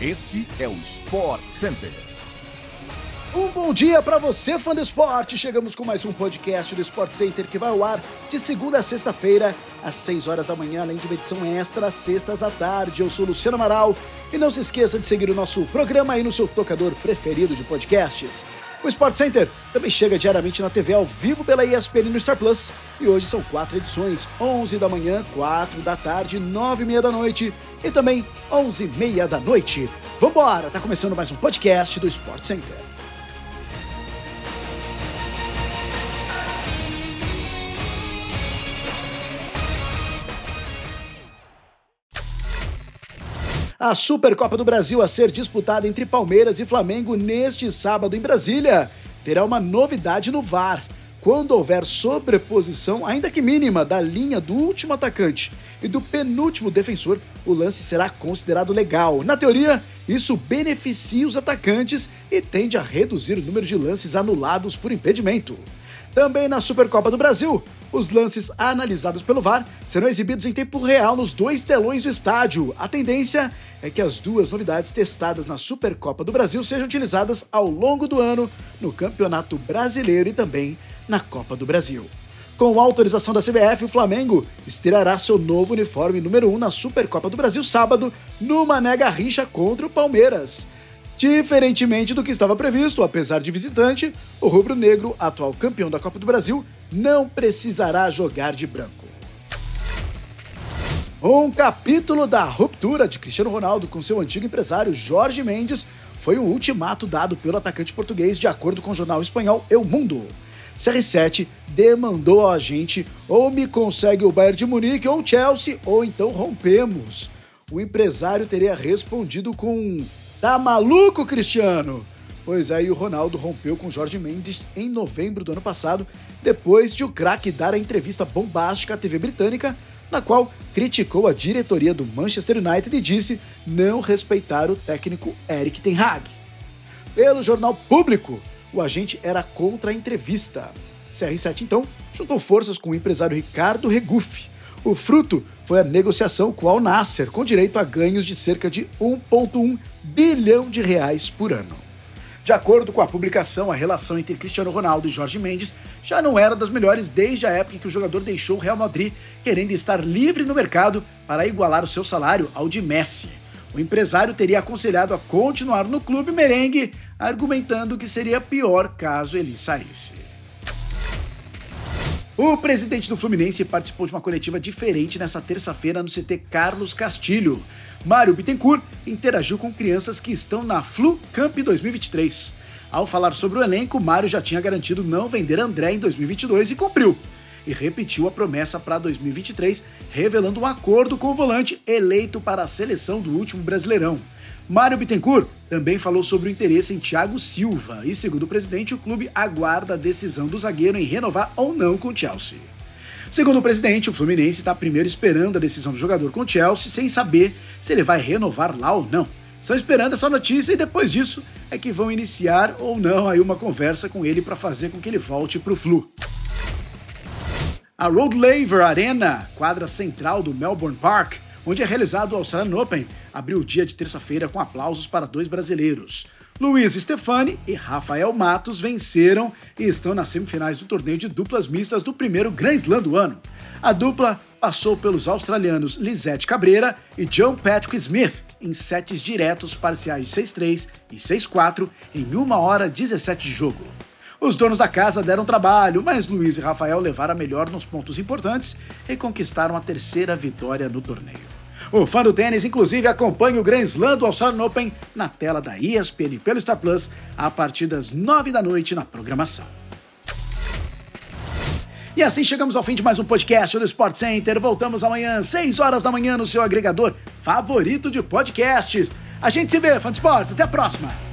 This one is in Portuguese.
Este é o Sport Center. Um bom dia para você, fã do esporte. Chegamos com mais um podcast do Sport Center que vai ao ar de segunda a sexta-feira, às 6 horas da manhã, além de uma edição extra às sextas à tarde. Eu sou Luciano Amaral e não se esqueça de seguir o nosso programa aí no seu tocador preferido de podcasts. O Sport Center também chega diariamente na TV ao vivo pela ESPN no Star Plus. E hoje são quatro edições: 11 da manhã, 4 da tarde, 9 e meia da noite e também 11 e meia da noite. Vambora, tá começando mais um podcast do Sport Center. A Supercopa do Brasil a ser disputada entre Palmeiras e Flamengo neste sábado em Brasília terá uma novidade no VAR. Quando houver sobreposição, ainda que mínima, da linha do último atacante e do penúltimo defensor, o lance será considerado legal. Na teoria, isso beneficia os atacantes e tende a reduzir o número de lances anulados por impedimento. Também na Supercopa do Brasil, os lances analisados pelo VAR serão exibidos em tempo real nos dois telões do estádio. A tendência é que as duas novidades testadas na Supercopa do Brasil sejam utilizadas ao longo do ano no Campeonato Brasileiro e também na Copa do Brasil. Com autorização da CBF, o Flamengo estreará seu novo uniforme número 1 na Supercopa do Brasil sábado, no Mané Garrincha contra o Palmeiras. Diferentemente do que estava previsto, apesar de visitante, o rubro-negro, atual campeão da Copa do Brasil, não precisará jogar de branco. Um capítulo da ruptura de Cristiano Ronaldo com seu antigo empresário Jorge Mendes foi um ultimato dado pelo atacante português, de acordo com o jornal espanhol El Mundo. CR7 demandou ao agente ou me consegue o Bayern de Munique ou Chelsea ou então rompemos. O empresário teria respondido com Tá maluco, Cristiano? Pois aí o Ronaldo rompeu com Jorge Mendes em novembro do ano passado, depois de o craque dar a entrevista bombástica à TV britânica, na qual criticou a diretoria do Manchester United e disse não respeitar o técnico Eric Ten Hag. Pelo jornal público, o agente era contra a entrevista. CR7 então juntou forças com o empresário Ricardo Regufe. O fruto foi a negociação com o Al Nasser, com direito a ganhos de cerca de 1,1 bilhão de reais por ano. De acordo com a publicação, a relação entre Cristiano Ronaldo e Jorge Mendes já não era das melhores desde a época em que o jogador deixou o Real Madrid, querendo estar livre no mercado para igualar o seu salário ao de Messi. O empresário teria aconselhado a continuar no clube merengue, argumentando que seria pior caso ele saísse. O presidente do Fluminense participou de uma coletiva diferente nessa terça-feira no CT Carlos Castilho. Mário Bittencourt interagiu com crianças que estão na Flu Camp 2023. Ao falar sobre o elenco, Mário já tinha garantido não vender André em 2022 e cumpriu. E repetiu a promessa para 2023, revelando um acordo com o volante eleito para a seleção do último Brasileirão. Mário Bittencourt também falou sobre o interesse em Thiago Silva e, segundo o presidente, o clube aguarda a decisão do zagueiro em renovar ou não com o Chelsea. Segundo o presidente, o Fluminense está primeiro esperando a decisão do jogador com o Chelsea, sem saber se ele vai renovar lá ou não. Estão esperando essa notícia e depois disso é que vão iniciar ou não aí uma conversa com ele para fazer com que ele volte para o Flu. A Road Laver Arena, quadra central do Melbourne Park, onde é realizado o Australian Open, abriu o dia de terça-feira com aplausos para dois brasileiros. Luiz Stefani e Rafael Matos venceram e estão nas semifinais do torneio de duplas mistas do primeiro Grand Slam do ano. A dupla passou pelos australianos Lisette Cabreira e John Patrick Smith em sets diretos parciais de 6-3 e 6-4 em 1 hora 17 de jogo. Os donos da casa deram trabalho, mas Luiz e Rafael levaram a melhor nos pontos importantes e conquistaram a terceira vitória no torneio. O fã do tênis, inclusive, acompanha o Grand Slam do Australian Open na tela da ESPN pelo Star Plus a partir das 9 da noite na programação. E assim chegamos ao fim de mais um podcast do Sport Center. Voltamos amanhã, 6 horas da manhã, no seu agregador favorito de podcasts. A gente se vê, fã de esportes. Até a próxima!